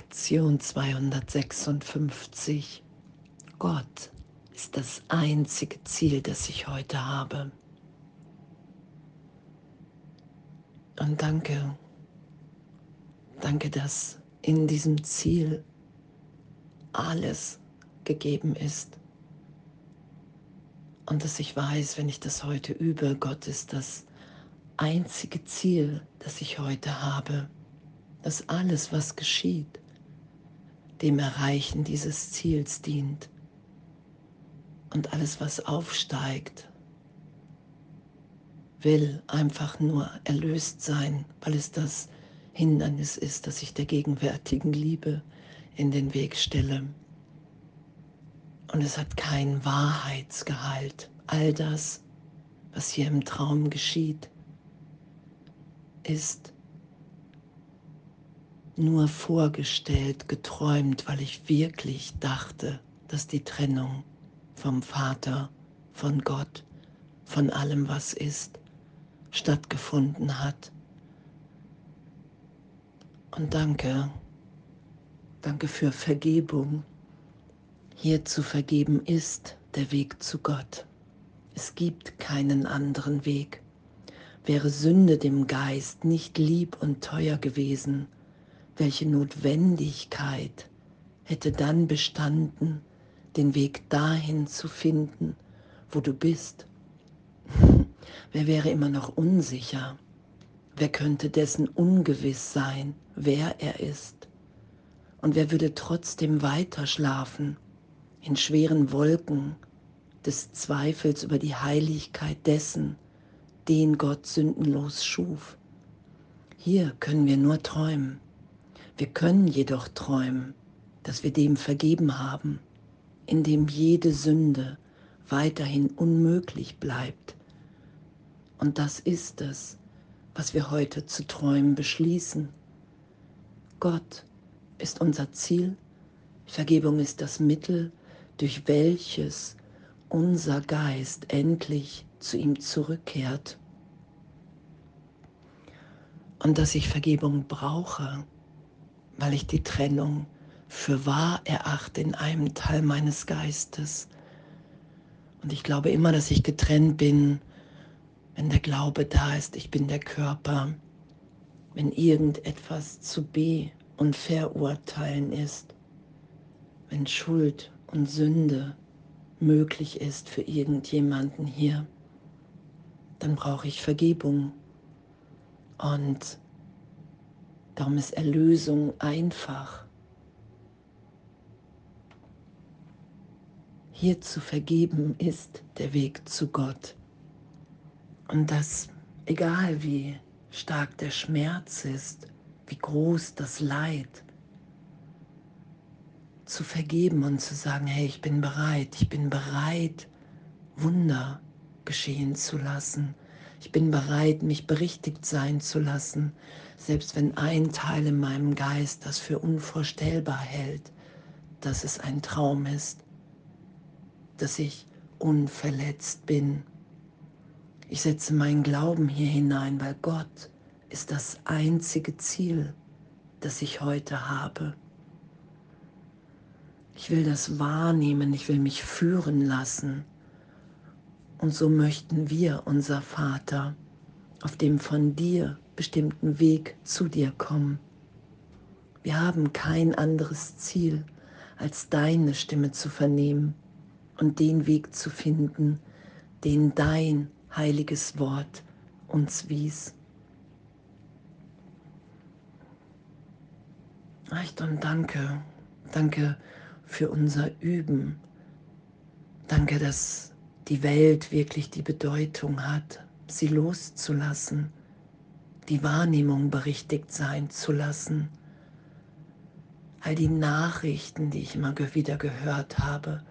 Lektion 256. Gott ist das einzige Ziel, das ich heute habe. Und danke, danke, dass in diesem Ziel alles gegeben ist. Und dass ich weiß, wenn ich das heute übe, Gott ist das einzige Ziel, das ich heute habe dass alles, was geschieht, dem Erreichen dieses Ziels dient. Und alles, was aufsteigt, will einfach nur erlöst sein, weil es das Hindernis ist, das ich der gegenwärtigen Liebe in den Weg stelle. Und es hat keinen Wahrheitsgehalt. All das, was hier im Traum geschieht, ist nur vorgestellt, geträumt, weil ich wirklich dachte, dass die Trennung vom Vater, von Gott, von allem, was ist, stattgefunden hat. Und danke, danke für Vergebung. Hier zu vergeben ist der Weg zu Gott. Es gibt keinen anderen Weg. Wäre Sünde dem Geist nicht lieb und teuer gewesen, welche Notwendigkeit hätte dann bestanden, den Weg dahin zu finden, wo du bist? Wer wäre immer noch unsicher? Wer könnte dessen ungewiss sein, wer er ist? Und wer würde trotzdem weiter schlafen in schweren Wolken des Zweifels über die Heiligkeit dessen, den Gott sündenlos schuf? Hier können wir nur träumen. Wir können jedoch träumen, dass wir dem vergeben haben, indem jede Sünde weiterhin unmöglich bleibt. Und das ist es, was wir heute zu träumen beschließen. Gott ist unser Ziel, Vergebung ist das Mittel, durch welches unser Geist endlich zu ihm zurückkehrt. Und dass ich Vergebung brauche, weil ich die Trennung für wahr erachte in einem Teil meines Geistes. Und ich glaube immer, dass ich getrennt bin, wenn der Glaube da ist, ich bin der Körper, wenn irgendetwas zu be- und verurteilen ist, wenn Schuld und Sünde möglich ist für irgendjemanden hier, dann brauche ich Vergebung. Und Darum ist Erlösung einfach. Hier zu vergeben ist der Weg zu Gott. Und das, egal wie stark der Schmerz ist, wie groß das Leid, zu vergeben und zu sagen, hey, ich bin bereit, ich bin bereit, Wunder geschehen zu lassen. Ich bin bereit, mich berichtigt sein zu lassen, selbst wenn ein Teil in meinem Geist das für unvorstellbar hält, dass es ein Traum ist, dass ich unverletzt bin. Ich setze meinen Glauben hier hinein, weil Gott ist das einzige Ziel, das ich heute habe. Ich will das wahrnehmen, ich will mich führen lassen. Und so möchten wir, unser Vater, auf dem von dir bestimmten Weg zu dir kommen. Wir haben kein anderes Ziel, als deine Stimme zu vernehmen und den Weg zu finden, den dein heiliges Wort uns wies. Echt und danke, danke für unser Üben. Danke, dass die Welt wirklich die Bedeutung hat, sie loszulassen die Wahrnehmung berichtigt sein zu lassen. All die Nachrichten, die ich immer wieder gehört habe,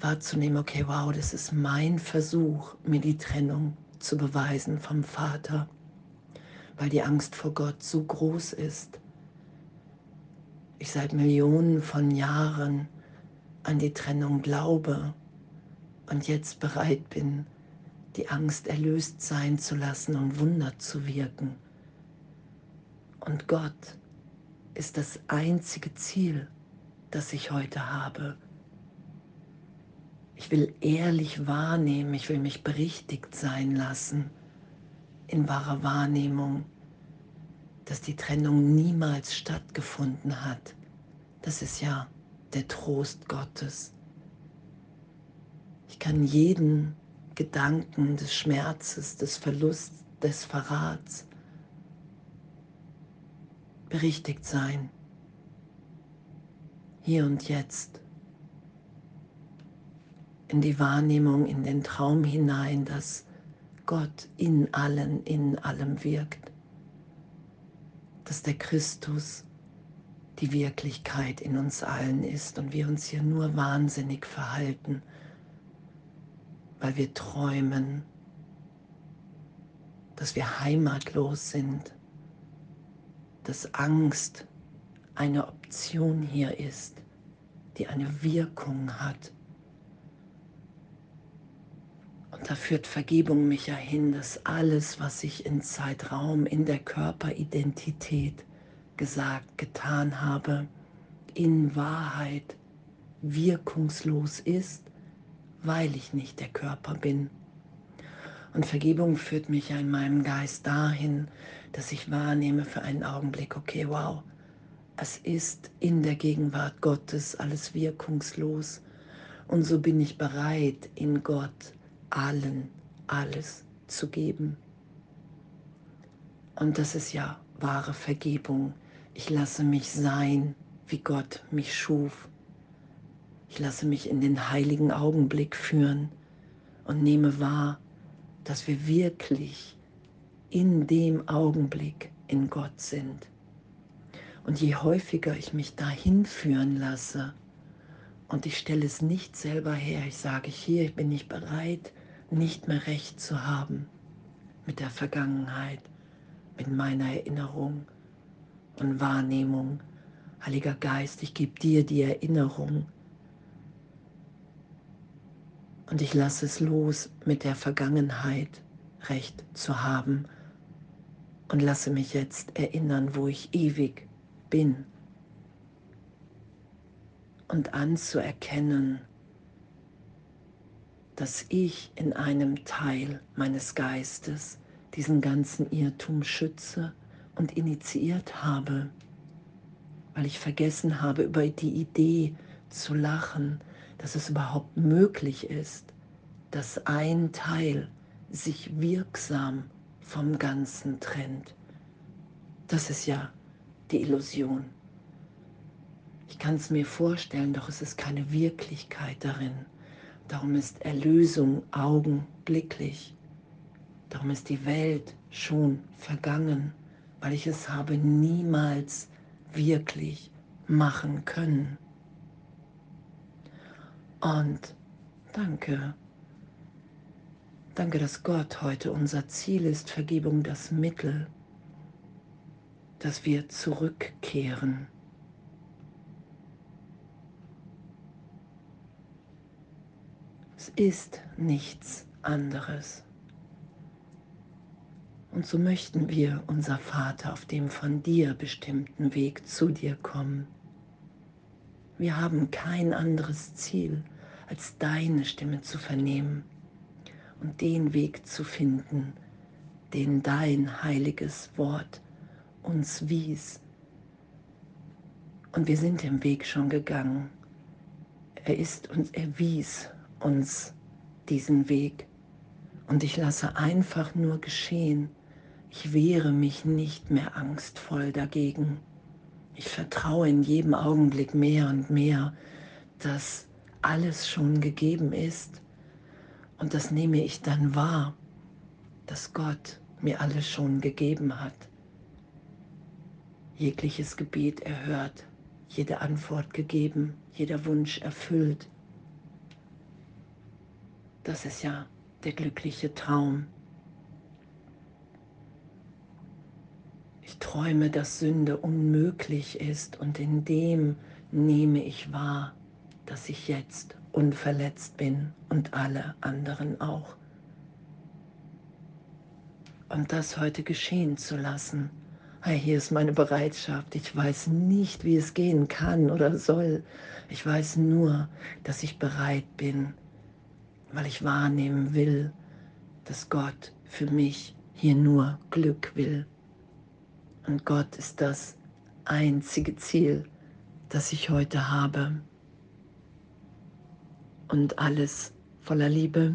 wahrzunehmen, okay, wow, das ist mein Versuch, mir die Trennung zu beweisen vom Vater, weil die Angst vor Gott so groß ist. Ich seit Millionen von Jahren an die Trennung glaube und jetzt bereit bin, die Angst erlöst sein zu lassen und Wunder zu wirken. Und Gott ist das einzige Ziel, das ich heute habe. Ich will ehrlich wahrnehmen, ich will mich berichtigt sein lassen in wahrer Wahrnehmung, dass die Trennung niemals stattgefunden hat. Das ist ja der Trost Gottes. Ich kann jeden Gedanken des Schmerzes, des Verlusts, des Verrats berichtigt sein. Hier und jetzt. In die Wahrnehmung, in den Traum hinein, dass Gott in allen, in allem wirkt. Dass der Christus die Wirklichkeit in uns allen ist und wir uns hier nur wahnsinnig verhalten, weil wir träumen, dass wir heimatlos sind, dass Angst eine Option hier ist, die eine Wirkung hat. Und da führt Vergebung mich ja hin, dass alles, was ich in Zeitraum, in der Körperidentität gesagt, getan habe, in Wahrheit wirkungslos ist, weil ich nicht der Körper bin. Und Vergebung führt mich ja in meinem Geist dahin, dass ich wahrnehme für einen Augenblick, okay, wow, es ist in der Gegenwart Gottes alles wirkungslos. Und so bin ich bereit, in Gott allen alles zu geben. Und das ist ja wahre Vergebung. Ich lasse mich sein, wie Gott mich schuf. Ich lasse mich in den heiligen Augenblick führen und nehme wahr, dass wir wirklich in dem Augenblick in Gott sind. Und je häufiger ich mich dahin führen lasse und ich stelle es nicht selber her, ich sage hier, ich bin nicht bereit, nicht mehr recht zu haben mit der Vergangenheit, mit meiner Erinnerung und Wahrnehmung. Heiliger Geist, ich gebe dir die Erinnerung und ich lasse es los, mit der Vergangenheit recht zu haben. Und lasse mich jetzt erinnern, wo ich ewig bin. Und anzuerkennen, dass ich in einem Teil meines Geistes diesen ganzen Irrtum schütze und initiiert habe, weil ich vergessen habe, über die Idee zu lachen, dass es überhaupt möglich ist, dass ein Teil sich wirksam vom Ganzen trennt. Das ist ja die Illusion. Ich kann es mir vorstellen, doch es ist keine Wirklichkeit darin. Darum ist Erlösung augenblicklich. Darum ist die Welt schon vergangen, weil ich es habe niemals wirklich machen können. Und danke. Danke, dass Gott heute unser Ziel ist, Vergebung das Mittel, dass wir zurückkehren. Es ist nichts anderes. Und so möchten wir, unser Vater, auf dem von dir bestimmten Weg zu dir kommen. Wir haben kein anderes Ziel, als deine Stimme zu vernehmen und den Weg zu finden, den dein heiliges Wort uns wies. Und wir sind den Weg schon gegangen. Er ist uns, er wies uns diesen Weg. Und ich lasse einfach nur geschehen. Ich wehre mich nicht mehr angstvoll dagegen. Ich vertraue in jedem Augenblick mehr und mehr, dass alles schon gegeben ist. Und das nehme ich dann wahr, dass Gott mir alles schon gegeben hat. Jegliches Gebet erhört, jede Antwort gegeben, jeder Wunsch erfüllt. Das ist ja der glückliche Traum. Ich träume, dass Sünde unmöglich ist und in dem nehme ich wahr, dass ich jetzt unverletzt bin und alle anderen auch. Und das heute geschehen zu lassen. Hier ist meine Bereitschaft. Ich weiß nicht, wie es gehen kann oder soll. Ich weiß nur, dass ich bereit bin, weil ich wahrnehmen will, dass Gott für mich hier nur Glück will. Und Gott ist das einzige Ziel, das ich heute habe. Und alles voller Liebe.